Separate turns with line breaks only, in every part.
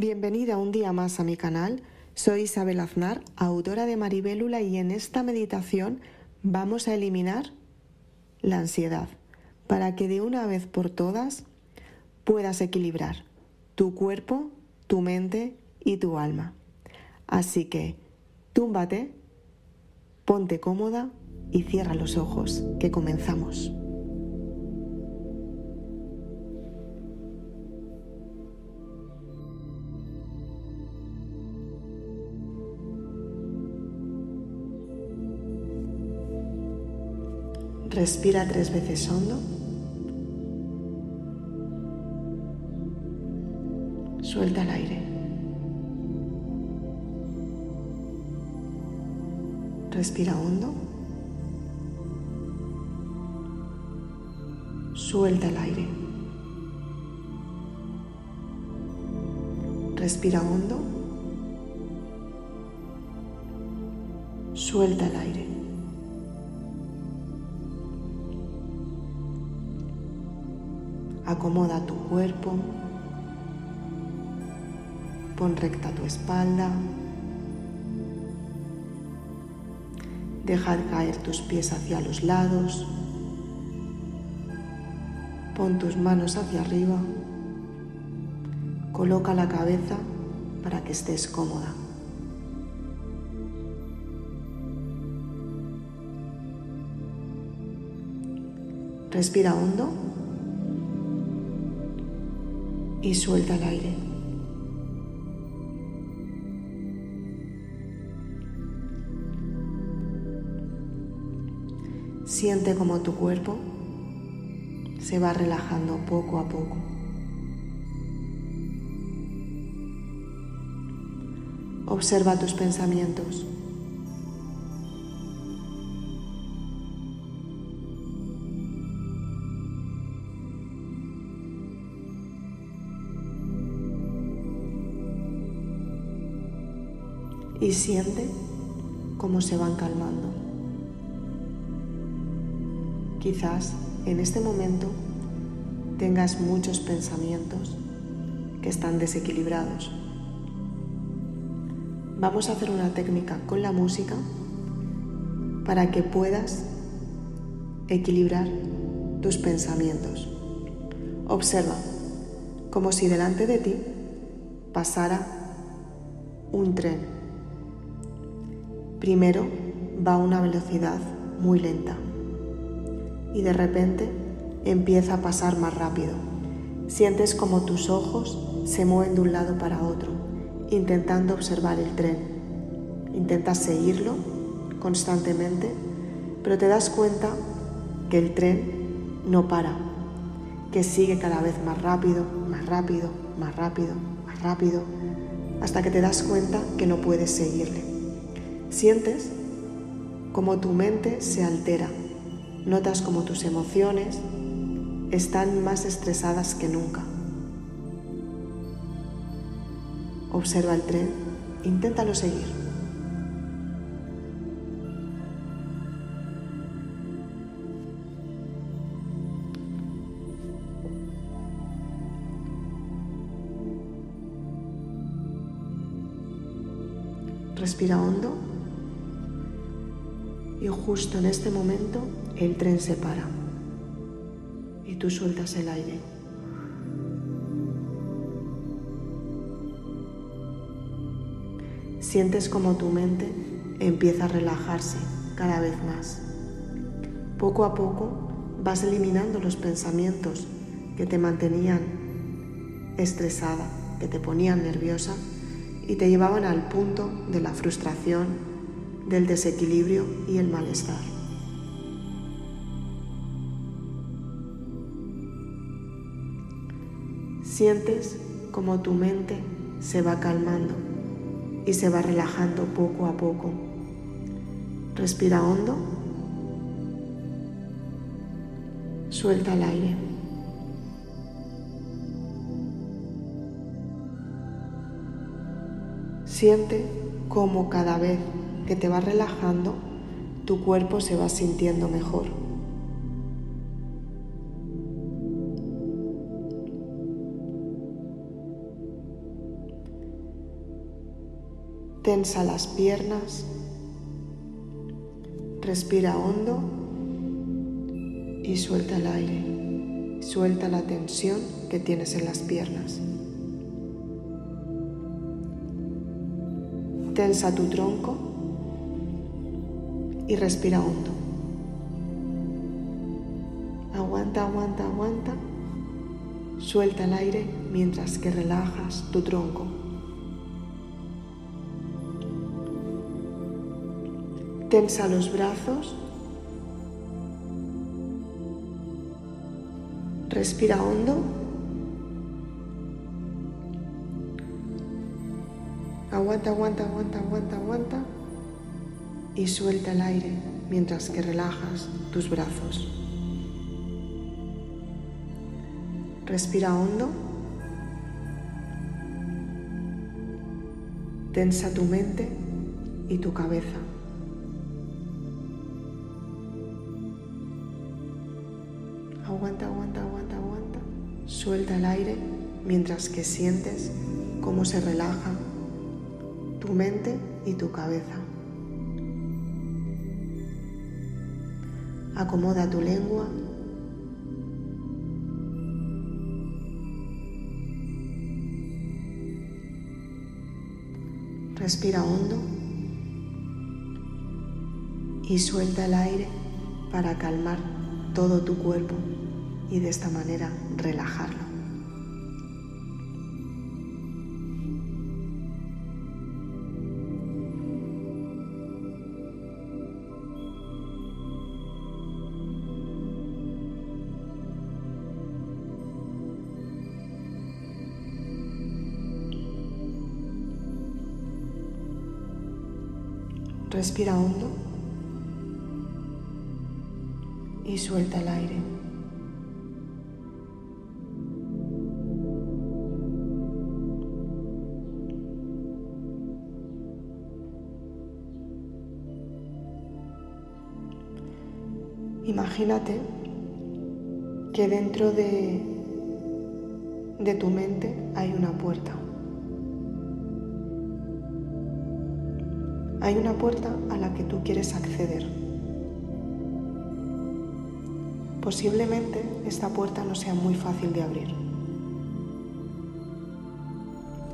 Bienvenida un día más a mi canal. Soy Isabel Aznar, autora de Maribélula y en esta meditación vamos a eliminar la ansiedad para que de una vez por todas puedas equilibrar tu cuerpo, tu mente y tu alma. Así que túmbate, ponte cómoda y cierra los ojos, que comenzamos. Respira tres veces hondo. Suelta el aire. Respira hondo. Suelta el aire. Respira hondo. Suelta el aire. Acomoda tu cuerpo. Pon recta tu espalda. Deja caer tus pies hacia los lados. Pon tus manos hacia arriba. Coloca la cabeza para que estés cómoda. Respira hondo y suelta el aire. Siente como tu cuerpo se va relajando poco a poco. Observa tus pensamientos. Y siente cómo se van calmando. Quizás en este momento tengas muchos pensamientos que están desequilibrados. Vamos a hacer una técnica con la música para que puedas equilibrar tus pensamientos. Observa como si delante de ti pasara un tren. Primero va a una velocidad muy lenta y de repente empieza a pasar más rápido. Sientes como tus ojos se mueven de un lado para otro, intentando observar el tren. Intentas seguirlo constantemente, pero te das cuenta que el tren no para, que sigue cada vez más rápido, más rápido, más rápido, más rápido, hasta que te das cuenta que no puedes seguirle. Sientes como tu mente se altera Notas como tus emociones están más estresadas que nunca. Observa el tren, inténtalo seguir. Respira hondo y justo en este momento el tren se para y tú sueltas el aire. Sientes como tu mente empieza a relajarse cada vez más. Poco a poco vas eliminando los pensamientos que te mantenían estresada, que te ponían nerviosa y te llevaban al punto de la frustración, del desequilibrio y el malestar. Sientes como tu mente se va calmando y se va relajando poco a poco. Respira hondo. Suelta el aire. Siente como cada vez que te va relajando, tu cuerpo se va sintiendo mejor. Tensa las piernas. Respira hondo y suelta el aire. Suelta la tensión que tienes en las piernas. Tensa tu tronco y respira hondo. Aguanta, aguanta, aguanta. Suelta el aire mientras que relajas tu tronco. Tensa los brazos. Respira hondo. Aguanta, aguanta, aguanta, aguanta, aguanta. Y suelta el aire mientras que relajas tus brazos. Respira hondo. Tensa tu mente y tu cabeza. Aguanta, aguanta, aguanta, aguanta. Suelta el aire mientras que sientes cómo se relaja tu mente y tu cabeza. Acomoda tu lengua. Respira hondo y suelta el aire para calmar todo tu cuerpo y de esta manera relajarlo. Respira hondo y suelta el aire. Imagínate que dentro de, de tu mente hay una puerta. Hay una puerta a la que tú quieres acceder. Posiblemente esta puerta no sea muy fácil de abrir.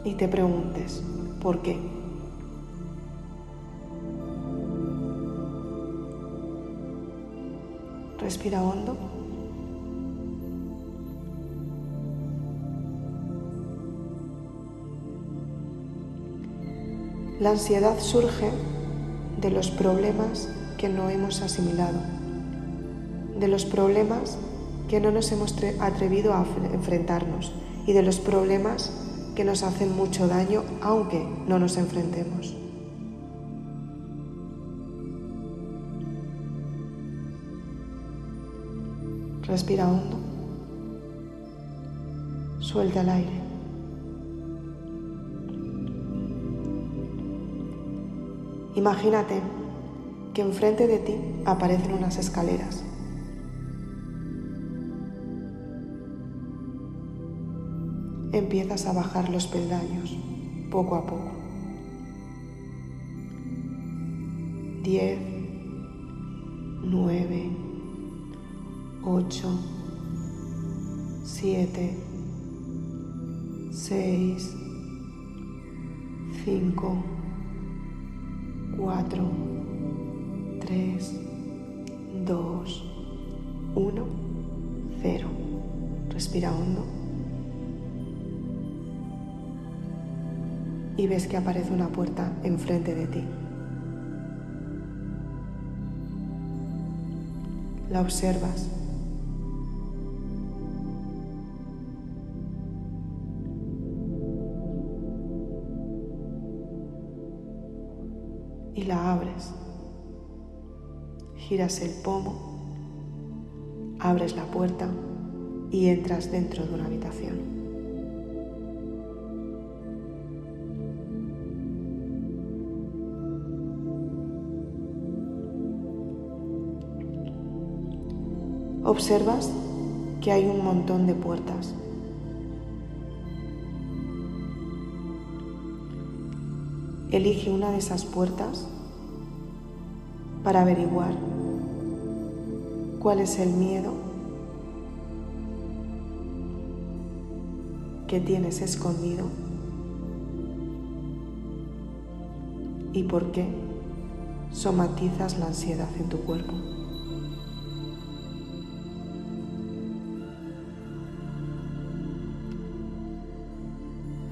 Y te preguntes, ¿por qué? Respira hondo. La ansiedad surge de los problemas que no hemos asimilado, de los problemas que no nos hemos atrevido a enfrentarnos y de los problemas que nos hacen mucho daño aunque no nos enfrentemos. Respira hondo. Suelta el aire. Imagínate que enfrente de ti aparecen unas escaleras. Empiezas a bajar los peldaños poco a poco. Diez, nueve, ocho, siete, seis, cinco, cuatro, tres, dos, uno, cero. Respira hondo. Y ves que aparece una puerta enfrente de ti. La observas y la abres. Giras el pomo, abres la puerta y entras dentro de una habitación. Observas que hay un montón de puertas elige una de esas puertas para averiguar cuál es el miedo que tienes escondido y por qué somatizas la ansiedad en tu cuerpo.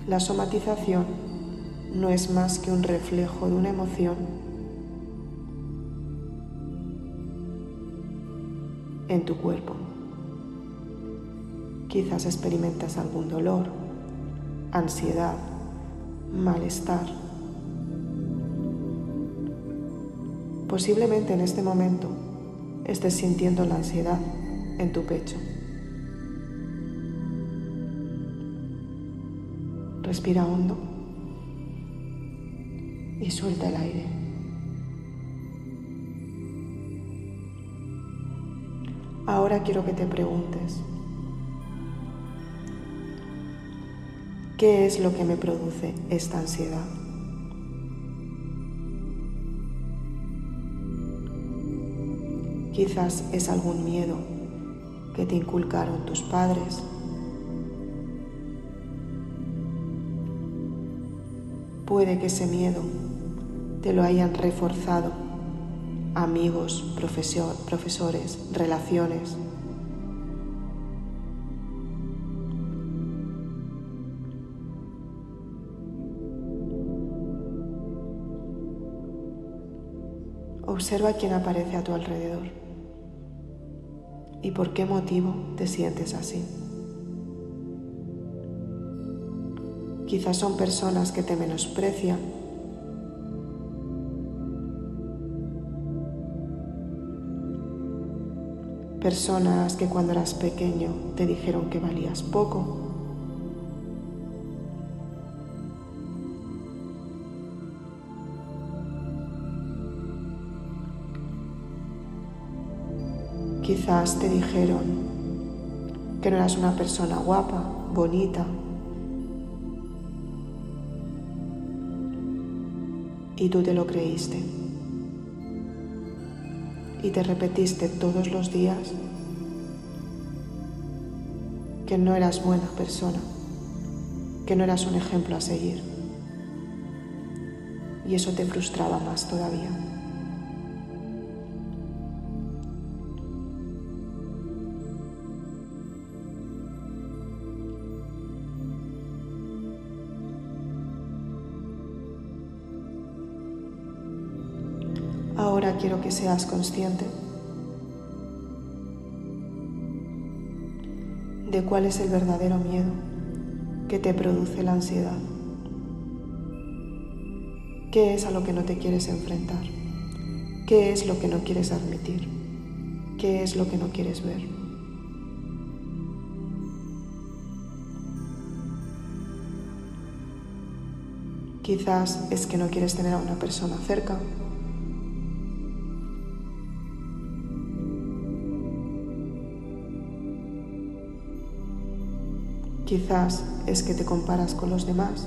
La somatización no es más que un reflejo de una emoción en tu cuerpo. Quizás experimentas algún dolor, ansiedad, malestar. Posiblemente en este momento estés sintiendo la ansiedad en tu pecho. Respira hondo y suelta el aire. Ahora quiero que te preguntes, ¿qué es lo que me produce esta ansiedad? Quizás es algún miedo que te inculcaron tus padres Puede que ese miedo te lo hayan reforzado amigos, profesores, relaciones. Observa quién aparece a tu alrededor y por qué motivo te sientes así. Quizás son personas que te menosprecian. Personas que cuando eras pequeño te dijeron que valías poco. Quizás te dijeron que no eras una persona guapa, bonita, y tú te lo creíste. Y te repetiste todos los días que no eras buena persona, que no eras un ejemplo a seguir. Y eso te frustraba más todavía. Quiero que seas consciente de cuál es el verdadero miedo que te produce la ansiedad. ¿Qué es a lo que no te quieres enfrentar? ¿Qué es lo que no quieres admitir? ¿Qué es lo que no quieres ver? Quizás es que no quieres tener a una persona cerca Quizás es que te comparas con los demás.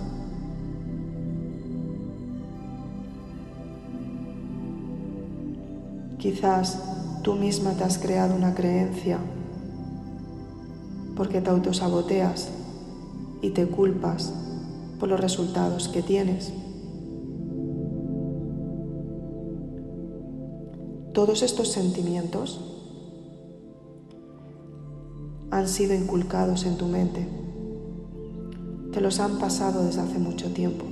Quizás tú misma te has creado una creencia porque te autosaboteas y te culpas por los resultados que tienes. Todos estos sentimientos han sido inculcados en tu mente te los han pasado desde hace mucho tiempo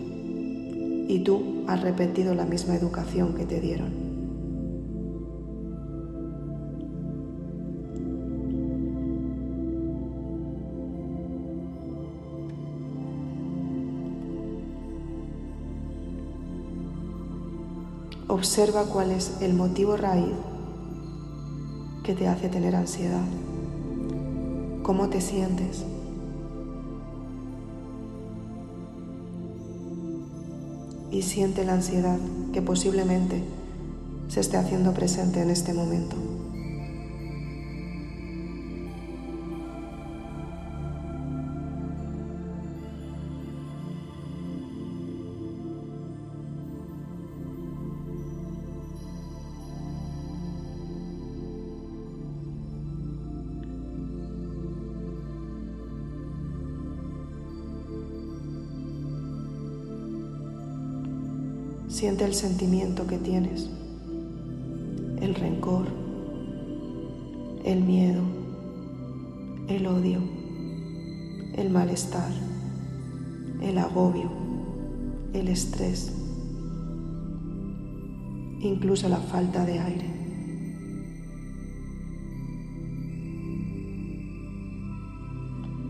y tú has repetido la misma educación que te dieron. Observa cuál es el motivo raíz que te hace tener ansiedad. ¿Cómo te sientes? Y siente la ansiedad que posiblemente se esté haciendo presente en este momento. Siente el sentimiento que tienes, el rencor, el miedo, el odio, el malestar, el agobio, el estrés, incluso la falta de aire.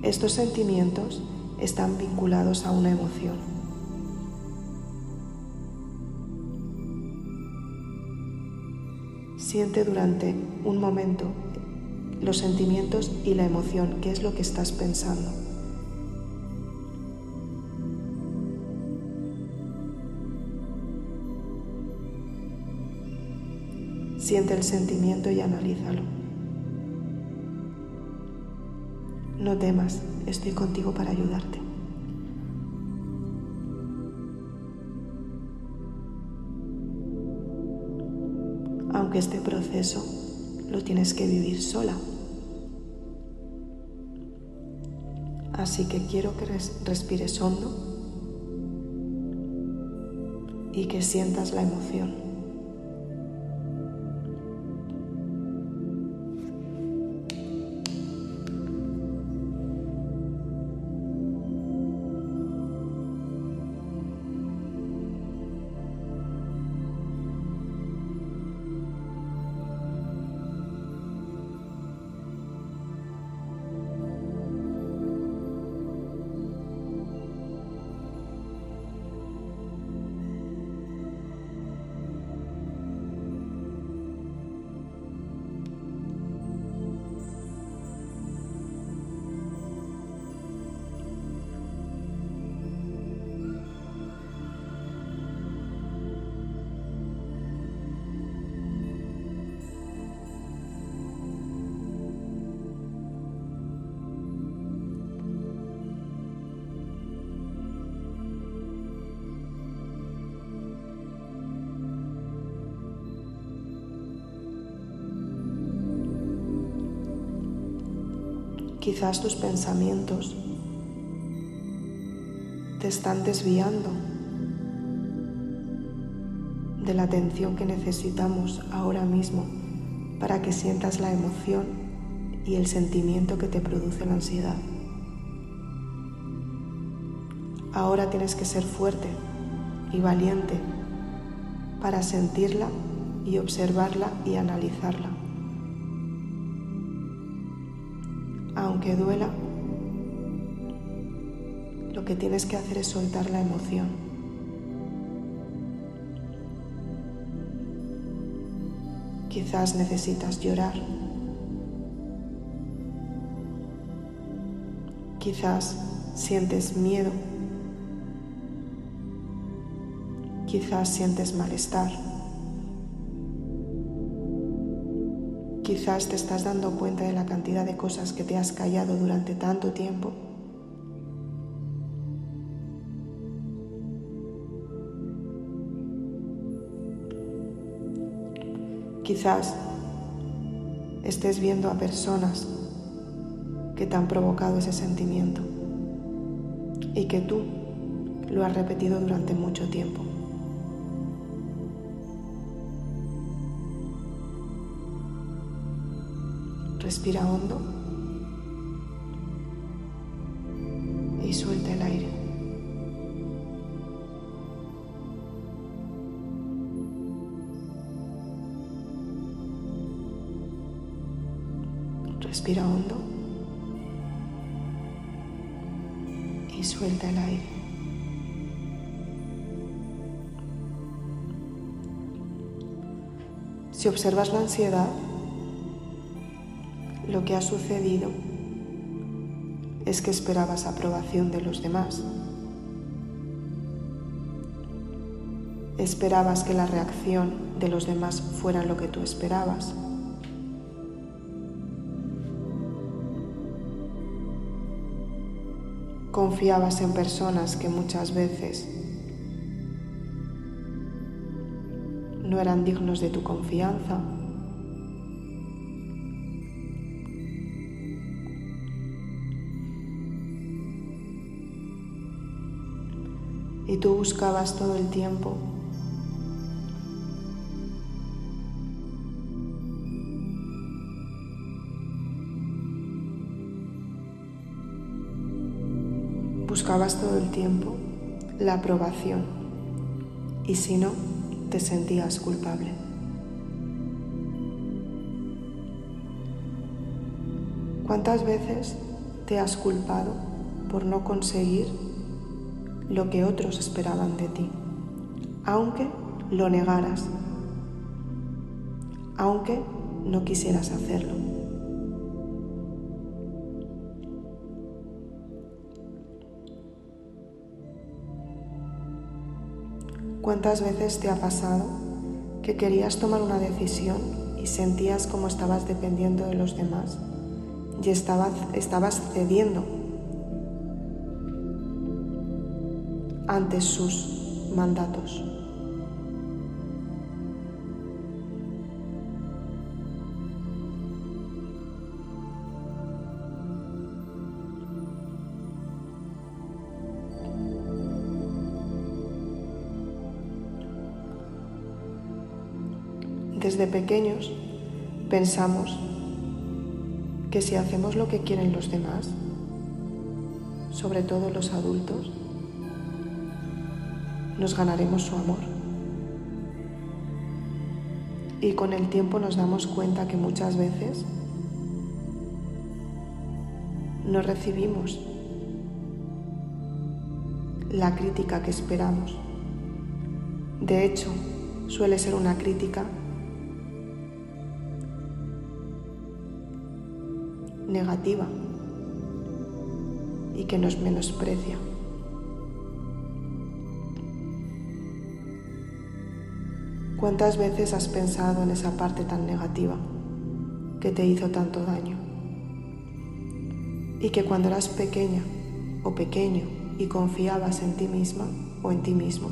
Estos sentimientos están vinculados a una emoción. Siente durante un momento los sentimientos y la emoción, qué es lo que estás pensando. Siente el sentimiento y analízalo. No temas, estoy contigo para ayudarte. Este proceso lo tienes que vivir sola. Así que quiero que respires hondo y que sientas la emoción. Quizás tus pensamientos te están desviando de la atención que necesitamos ahora mismo para que sientas la emoción y el sentimiento que te produce la ansiedad. Ahora tienes que ser fuerte y valiente para sentirla y observarla y analizarla. Aunque duela, lo que tienes que hacer es soltar la emoción. Quizás necesitas llorar. Quizás sientes miedo. Quizás sientes malestar. Quizás te estás dando cuenta de la cantidad de cosas que te has callado durante tanto tiempo. Quizás estés viendo a personas que te han provocado ese sentimiento y que tú lo has repetido durante mucho tiempo. Respira hondo y suelta el aire. Respira hondo y suelta el aire. Si observas la ansiedad, lo que ha sucedido es que esperabas aprobación de los demás. Esperabas que la reacción de los demás fuera lo que tú esperabas. Confiabas en personas que muchas veces no eran dignos de tu confianza. y tú buscabas todo el tiempo. Buscabas todo el tiempo la aprobación y si no, te sentías culpable. ¿Cuántas veces te has culpado por no conseguir lo que otros esperaban de ti, aunque lo negaras, aunque no quisieras hacerlo? ¿Cuántas veces te ha pasado que querías tomar una decisión y sentías como estabas dependiendo de los demás y estabas, estabas cediendo ante sus mandatos? Desde pequeños pensamos que si hacemos lo que quieren los demás, sobre todo los adultos, nos ganaremos su amor. Y con el tiempo nos damos cuenta que muchas veces no recibimos la crítica que esperamos. De hecho, suele ser una crítica negativa y que nos menosprecia. ¿Cuántas veces has pensado en esa parte tan negativa que te hizo tanto daño? Y que cuando eras pequeña o pequeño y confiabas en ti misma o en ti mismo,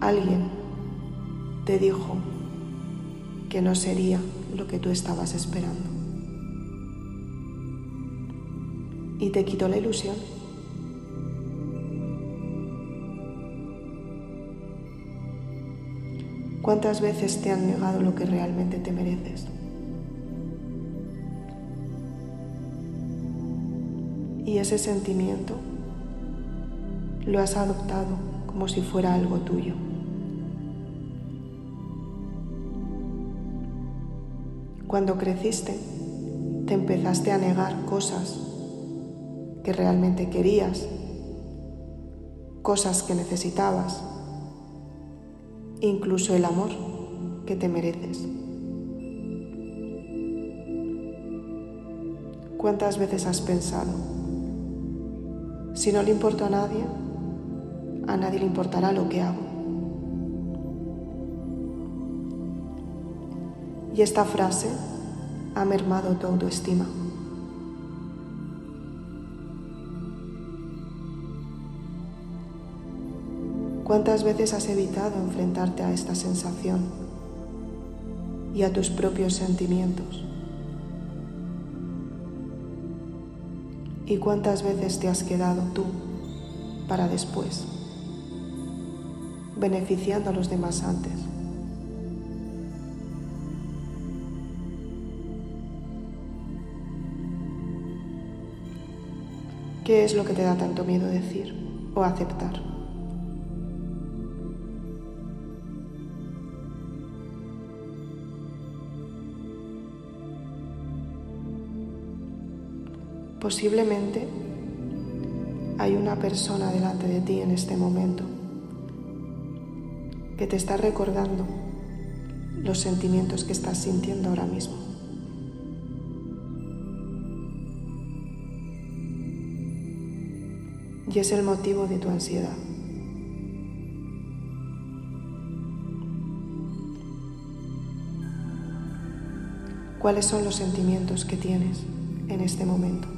alguien te dijo que no sería lo que tú estabas esperando. y te quitó la ilusión. ¿Cuántas veces te han negado lo que realmente te mereces? Y ese sentimiento lo has adoptado como si fuera algo tuyo. Cuando creciste, te empezaste a negar cosas que realmente querías, cosas que necesitabas, incluso el amor que te mereces. ¿Cuántas veces has pensado, si no le importo a nadie, a nadie le importará lo que hago? Y esta frase ha mermado tu autoestima. ¿Cuántas veces has evitado enfrentarte a esta sensación y a tus propios sentimientos? ¿Y cuántas veces te has quedado tú para después, beneficiando a los demás antes? ¿Qué es lo que te da tanto miedo decir o aceptar? Posiblemente hay una persona delante de ti en este momento que te está recordando los sentimientos que estás sintiendo ahora mismo. Y es el motivo de tu ansiedad. ¿Cuáles son los sentimientos que tienes en este momento?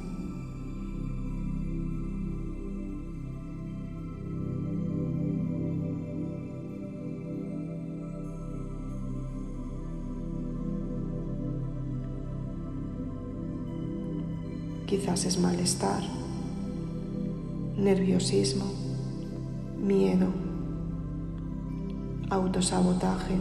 Es malestar, nerviosismo, miedo, autosabotaje.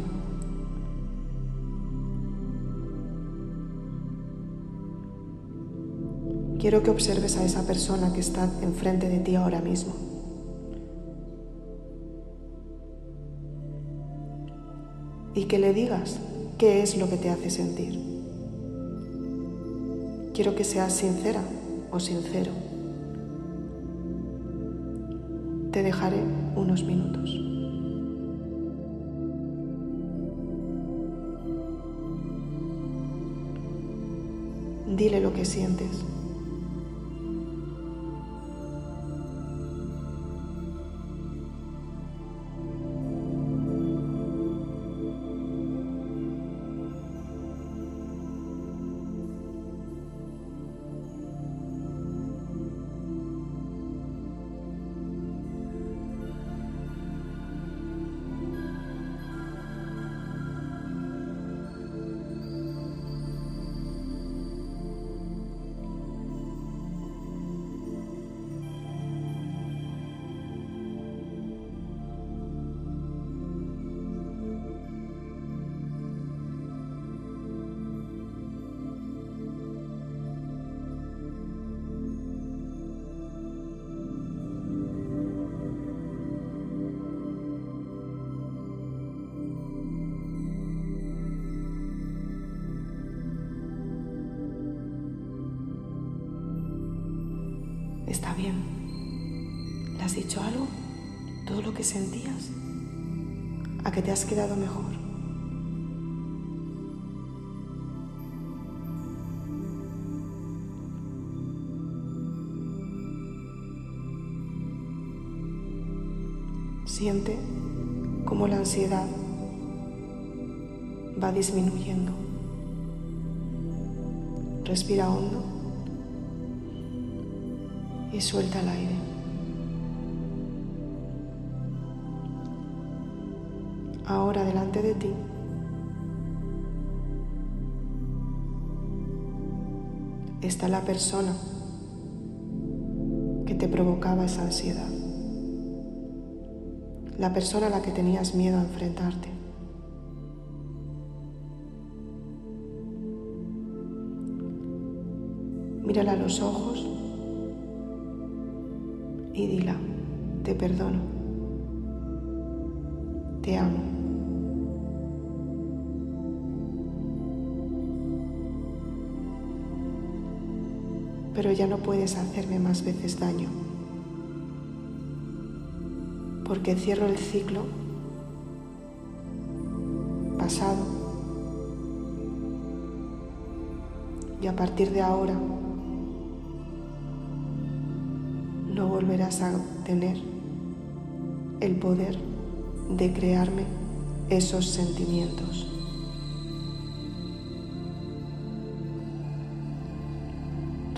quiero que observes a esa persona que está enfrente de ti ahora mismo. Y que le digas qué es lo que te hace sentir. Quiero que seas sincera sincero. Te dejaré unos minutos. Dile lo que sientes. Sentías? ¿A que te has quedado mejor? Siente cómo la ansiedad va disminuyendo. Respira hondo y suelta el aire. Ahora delante de ti. Está la persona que te provocaba esa ansiedad, la persona a la que tenías miedo a enfrentarte. Mírala a los ojos y dila, te perdono, Pero ya no puedes hacerme más veces daño, porque cierro el ciclo pasado y a partir de ahora no volverás a tener el poder de crearme esos sentimientos.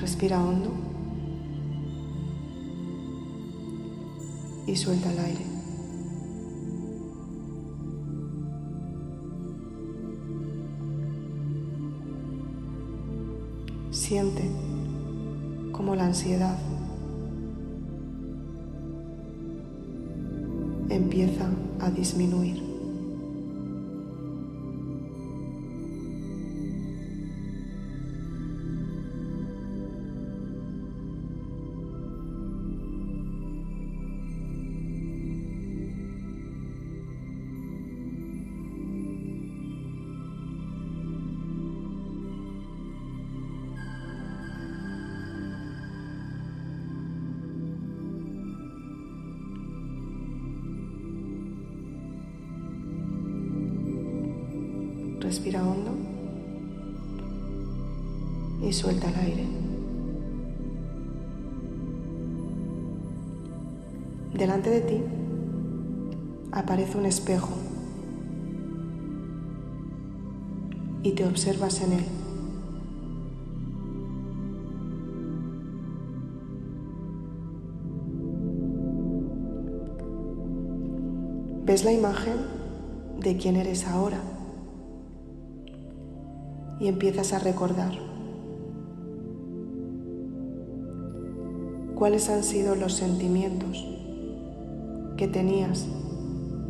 Respira hondo y suelta el aire. Siente como la ansiedad empieza a disminuir. De ti aparece un espejo y te observas en él. Ves la imagen de quién eres ahora y empiezas a recordar cuáles han sido los sentimientos que tenías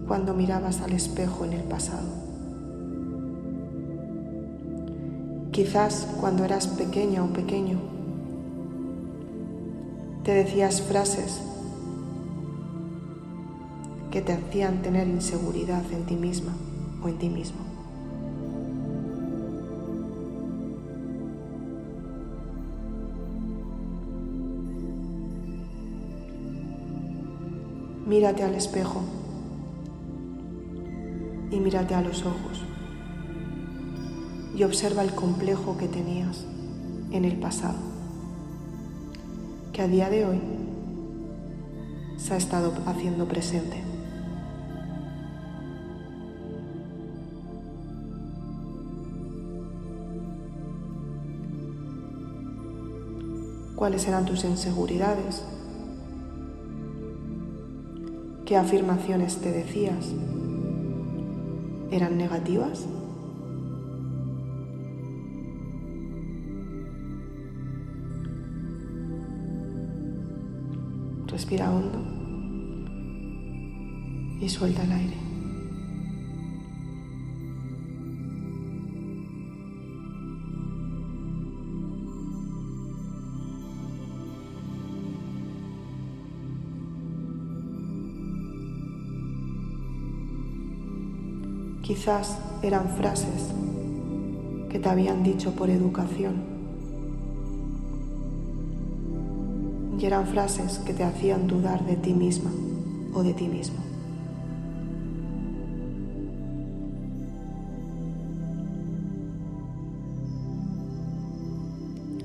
cuando mirabas al espejo en el pasado. Quizás cuando eras pequeña o pequeño te decías frases que te hacían tener inseguridad en ti misma o en ti mismo. Mírate al espejo y mírate a los ojos y observa el complejo que tenías en el pasado, que a día de hoy se ha estado haciendo presente. ¿Cuáles eran tus inseguridades? ¿Qué afirmaciones te decías? ¿Eran negativas? Respira hondo y suelta el aire. Quizás eran frases que te habían dicho por educación. Y eran frases que te hacían dudar de ti misma o de ti mismo.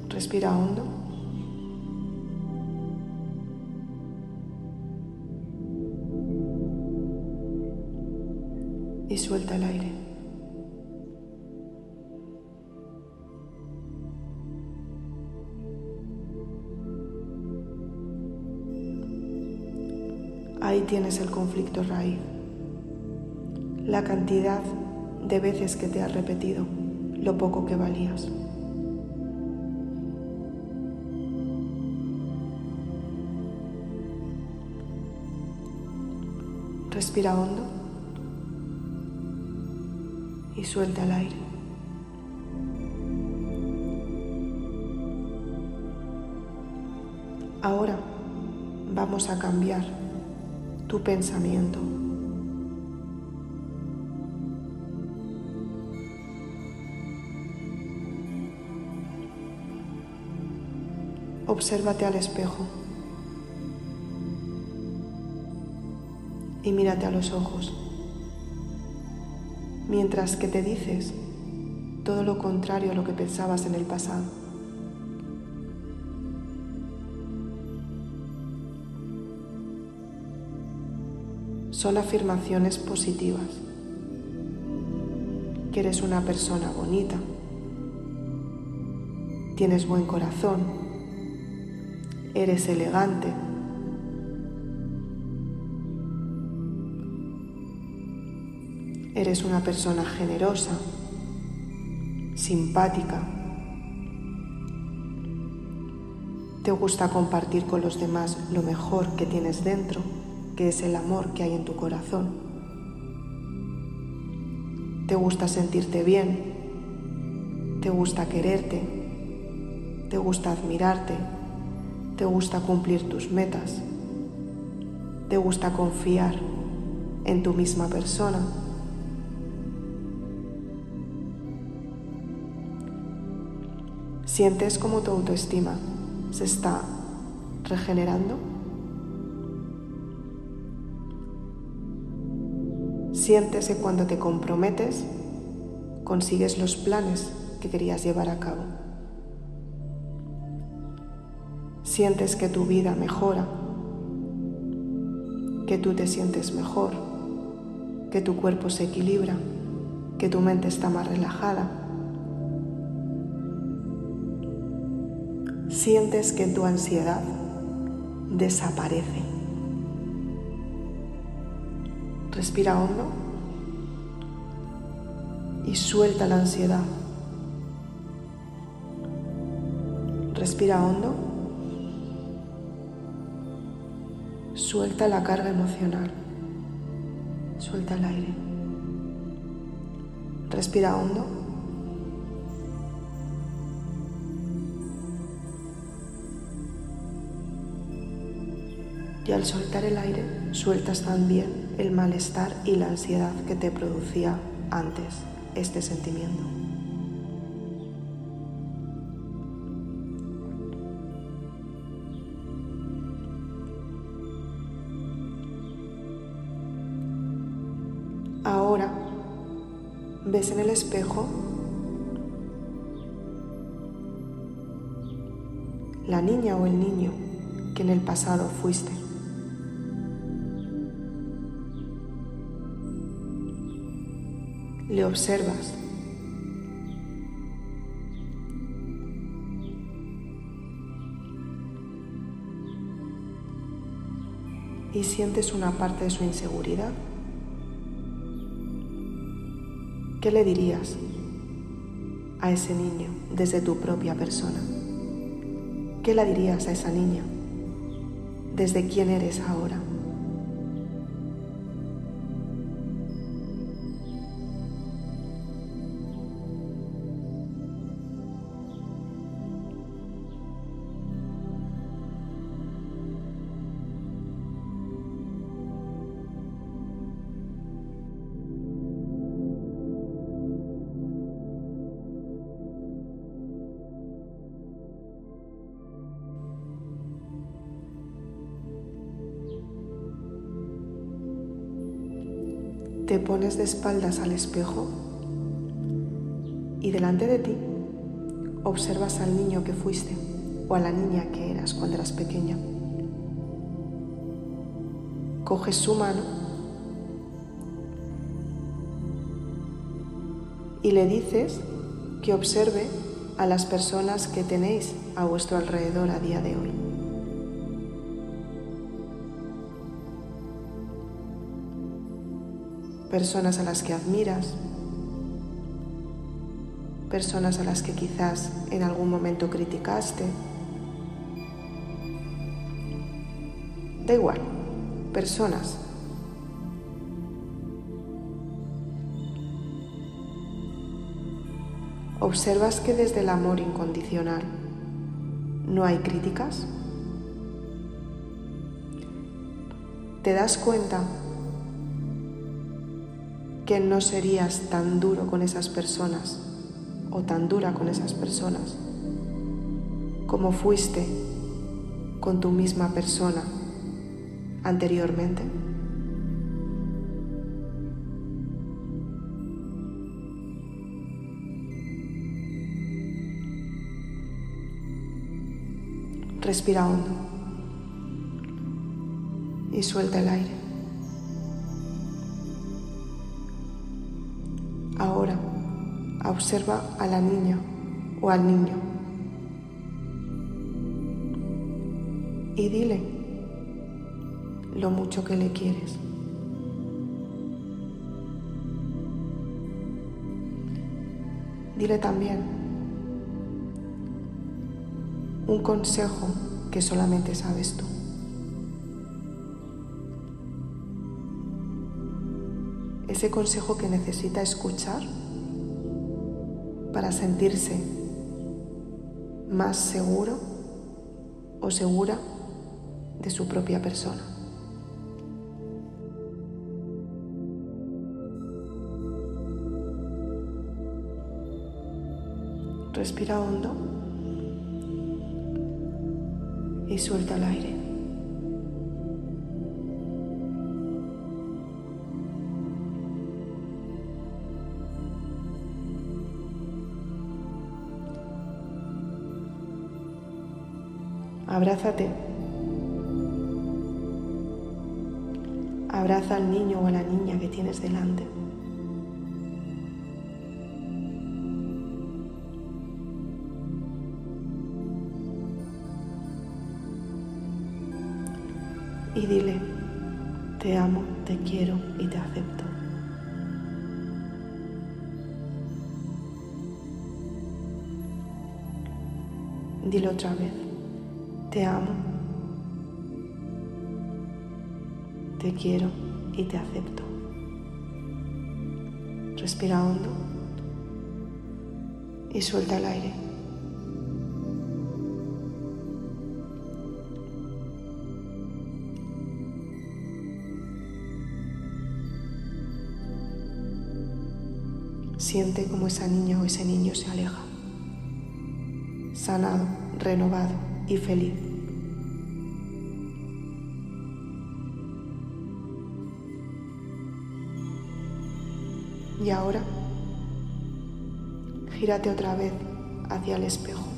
Respira hondo. Suelta el aire. Ahí tienes el conflicto raíz, la cantidad de veces que te has repetido lo poco que valías. Respira hondo y suelta el aire. Ahora vamos a cambiar tu pensamiento. Obsérvate al espejo y mírate a los ojos mientras que te dices todo lo contrario a lo que pensabas en el pasado. Son afirmaciones positivas, que eres una persona bonita, tienes buen corazón, eres elegante, Eres una persona generosa, simpática. Te gusta compartir con los demás lo mejor que tienes dentro, que es el amor que hay en tu corazón. Te gusta sentirte bien, te gusta quererte, te gusta admirarte, te gusta cumplir tus metas, te gusta confiar en tu misma persona ¿Sientes como tu autoestima se está regenerando? ¿Sientes que cuando te comprometes consigues los planes que querías llevar a cabo? ¿Sientes que tu vida mejora? ¿Que tú te sientes mejor? ¿Que tu cuerpo se equilibra? ¿Que tu mente está más relajada? Sientes que tu ansiedad desaparece. Respira hondo y suelta la ansiedad. Respira hondo. Suelta la carga emocional. Suelta el aire. Respira hondo. Y al soltar el aire, sueltas también el malestar y la ansiedad que te producía antes este sentimiento. Ahora ves en el espejo la niña o el niño que en el pasado fuiste. Le observas. Y sientes una parte de su inseguridad. ¿Qué le dirías a ese niño desde tu propia persona? ¿Qué le dirías a esa niña desde quién eres ahora? De espaldas al espejo y delante de ti observas al niño que fuiste o a la niña que eras cuando eras pequeña. Coges su mano y le dices que observe a las personas que tenéis a vuestro alrededor a día de hoy. Personas a las que admiras, personas a las que quizás en algún momento criticaste. Da igual, personas. ¿Observas que desde el amor incondicional no hay críticas? ¿Te das cuenta no serías tan duro con esas personas o tan dura con esas personas como fuiste con tu misma persona anteriormente. Respira hondo y suelta el aire. Observa a la niña o al niño y dile lo mucho que le quieres. Dile también un consejo que solamente sabes tú. ese consejo que necesita escuchar para sentirse más seguro o segura de su propia persona. Respira hondo y suelta el aire. Abrázate. Abraza al niño o a la niña que tienes delante. Y dile, te amo, te quiero y te acepto. Dile otra vez. Te amo. Te quiero y te acepto. Respira hondo y suelta el aire. Siente como esa niña o ese niño se aleja, sanado, renovado y feliz. Y ahora, gírate otra vez hacia el espejo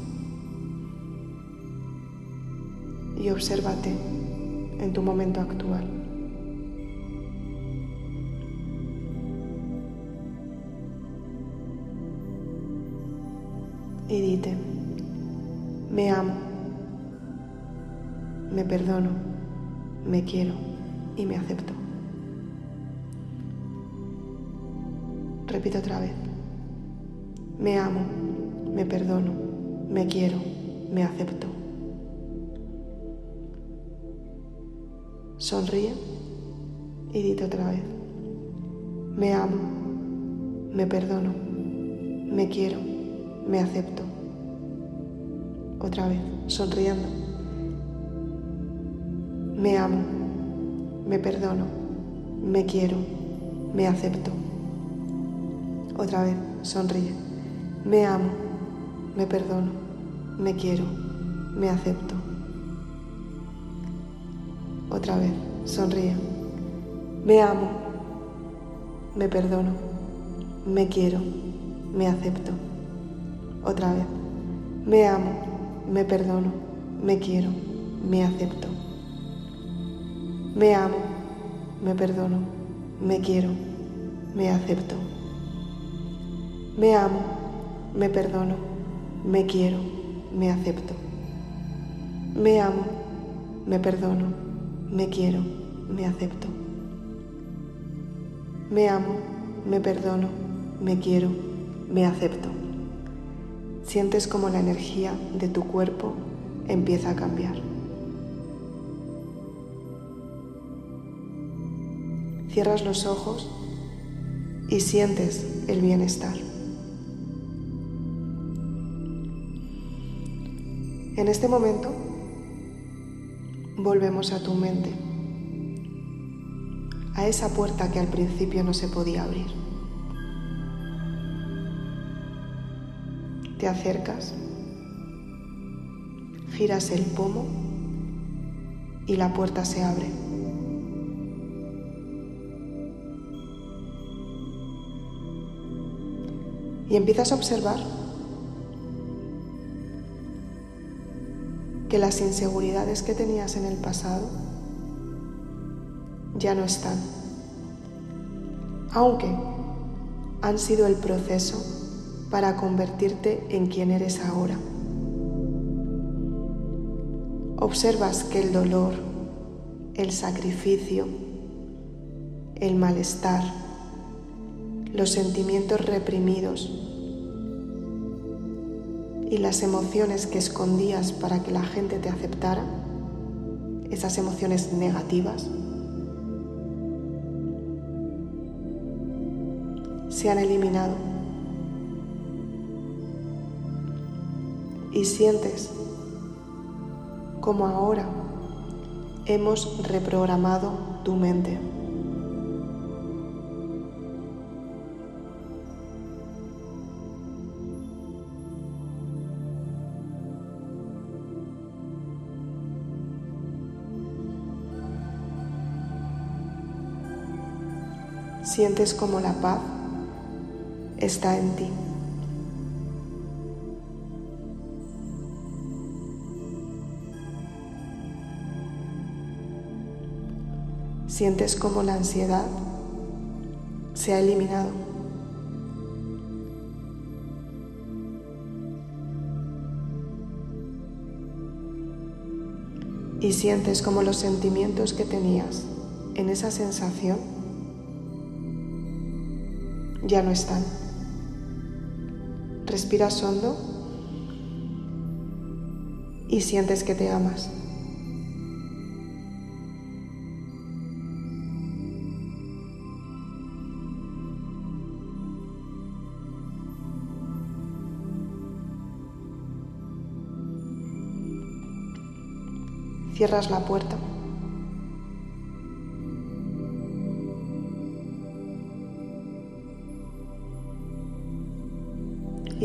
y obsérvate en tu momento actual. Y dite, me amo, quiero y me acepto. Repito otra vez. Me amo, me perdono, me quiero, me acepto. Sonríe y dite otra vez. Me amo, me perdono, me quiero, me acepto. Otra vez, sonriendo. Me amo, me perdono, me quiero, me acepto. Otra vez, sonríe. Me amo, me perdono, me quiero, me acepto. Otra vez, sonríe. Me amo, me perdono, me quiero, me acepto. Otra vez, me amo, me perdono, me quiero, me acepto. Me amo, me perdono, me quiero, me acepto. Me amo, me perdono, me quiero, me acepto. Me amo, me perdono, me quiero, me acepto. Me amo, me perdono, me quiero, me acepto. Sientes como la energía de tu cuerpo empieza a cambiar. Cierras los ojos y sientes el bienestar. En este momento volvemos a tu mente, a esa puerta que al principio no se podía abrir. Te acercas, giras el pomo y la puerta se abre. Y empiezas a observar que las inseguridades que tenías en el pasado ya no están, aunque han sido el proceso para convertirte en quien eres ahora. Observas que el dolor, el sacrificio, el malestar, los sentimientos reprimidos, y las emociones que escondías para que la gente te aceptara, esas emociones negativas, se han eliminado. Y sientes como ahora hemos reprogramado tu mente. Sientes como la paz está en ti. Sientes como la ansiedad se ha eliminado. Y sientes como los sentimientos que tenías en esa sensación ya no están. Respiras hondo y sientes que te amas. Cierras la puerta.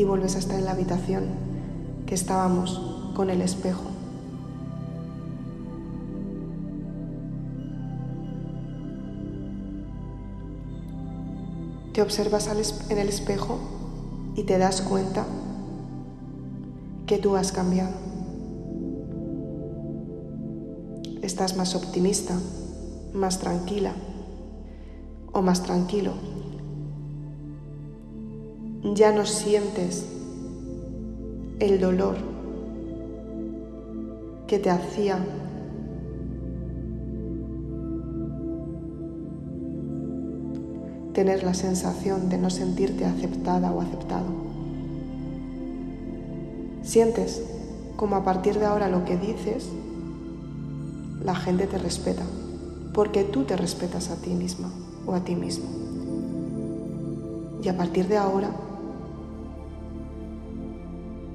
Y vuelves a estar en la habitación que estábamos con el espejo. Te observas en el espejo y te das cuenta que tú has cambiado. Estás más optimista, más tranquila o más tranquilo. Ya no sientes el dolor que te hacía tener la sensación de no sentirte aceptada o aceptado. Sientes como a partir de ahora lo que dices, la gente te respeta, porque tú te respetas a ti misma o a ti mismo. Y a partir de ahora,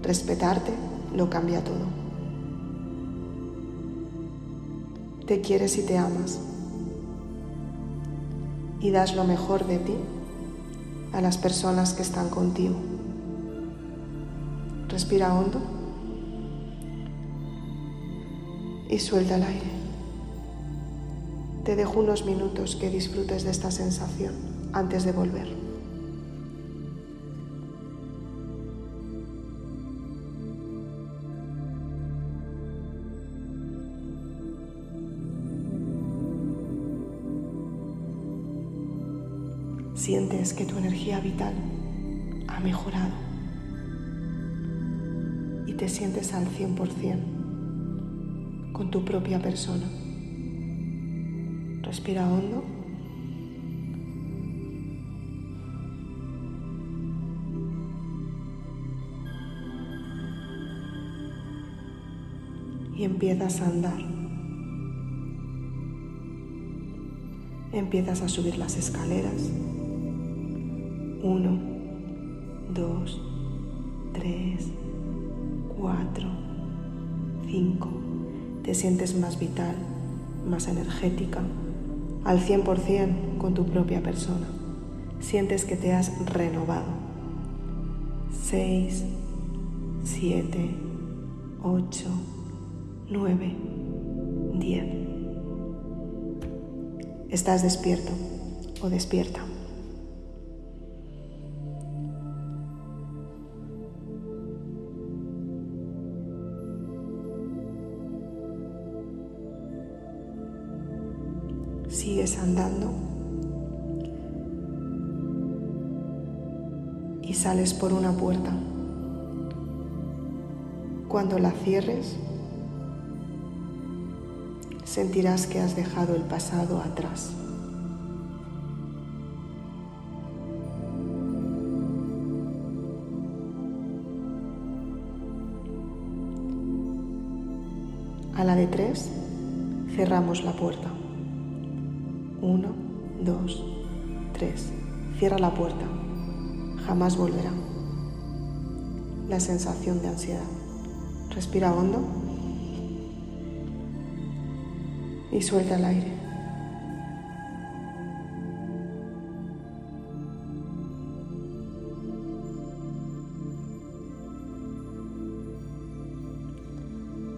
respetarte lo cambia todo. Te quieres y te amas y das lo mejor de ti a las personas que están contigo. Respira hondo y suelta el aire. Te dejo unos minutos que disfrutes de esta sensación antes de volver. Sientes que tu energía vital ha mejorado y te sientes al 100% con tu propia persona. Respira hondo. Y empiezas a andar. Empiezas a subir las escaleras. Uno, dos, tres, cuatro, cinco. Te sientes más vital, más energética, al 100% con tu propia persona. Sientes que te has renovado. Seis, siete, ocho, nueve, diez. Estás despierto o despierta. Andando y sales por una puerta. Cuando la cierres, sentirás que has dejado el pasado atrás. A la de tres, cerramos la puerta. Uno, dos, tres. Cierra la puerta. Jamás volverá. La sensación de ansiedad. Respira hondo y suelta el aire.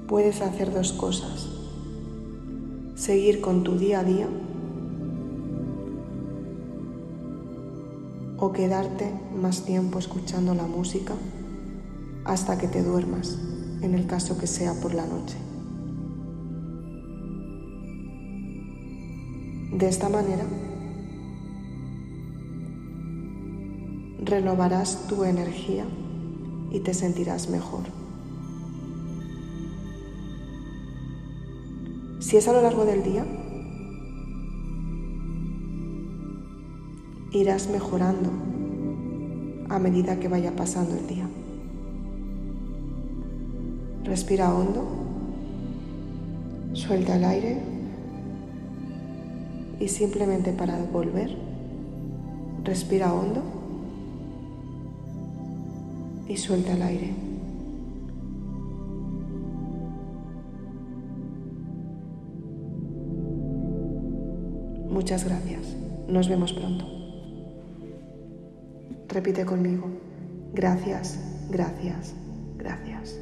Puedes hacer dos cosas. Seguir con tu día a día o quedarte más tiempo escuchando la música hasta que te duermas, en el caso que sea por la noche. De esta manera, renovarás tu energía y te sentirás mejor. Si es a lo largo del día, irás mejorando a medida que vaya pasando el día. Respira hondo, suelta el aire y simplemente para volver, respira hondo y suelta el aire. Muchas gracias. Nos vemos pronto. Repite conmigo. Gracias, gracias, gracias.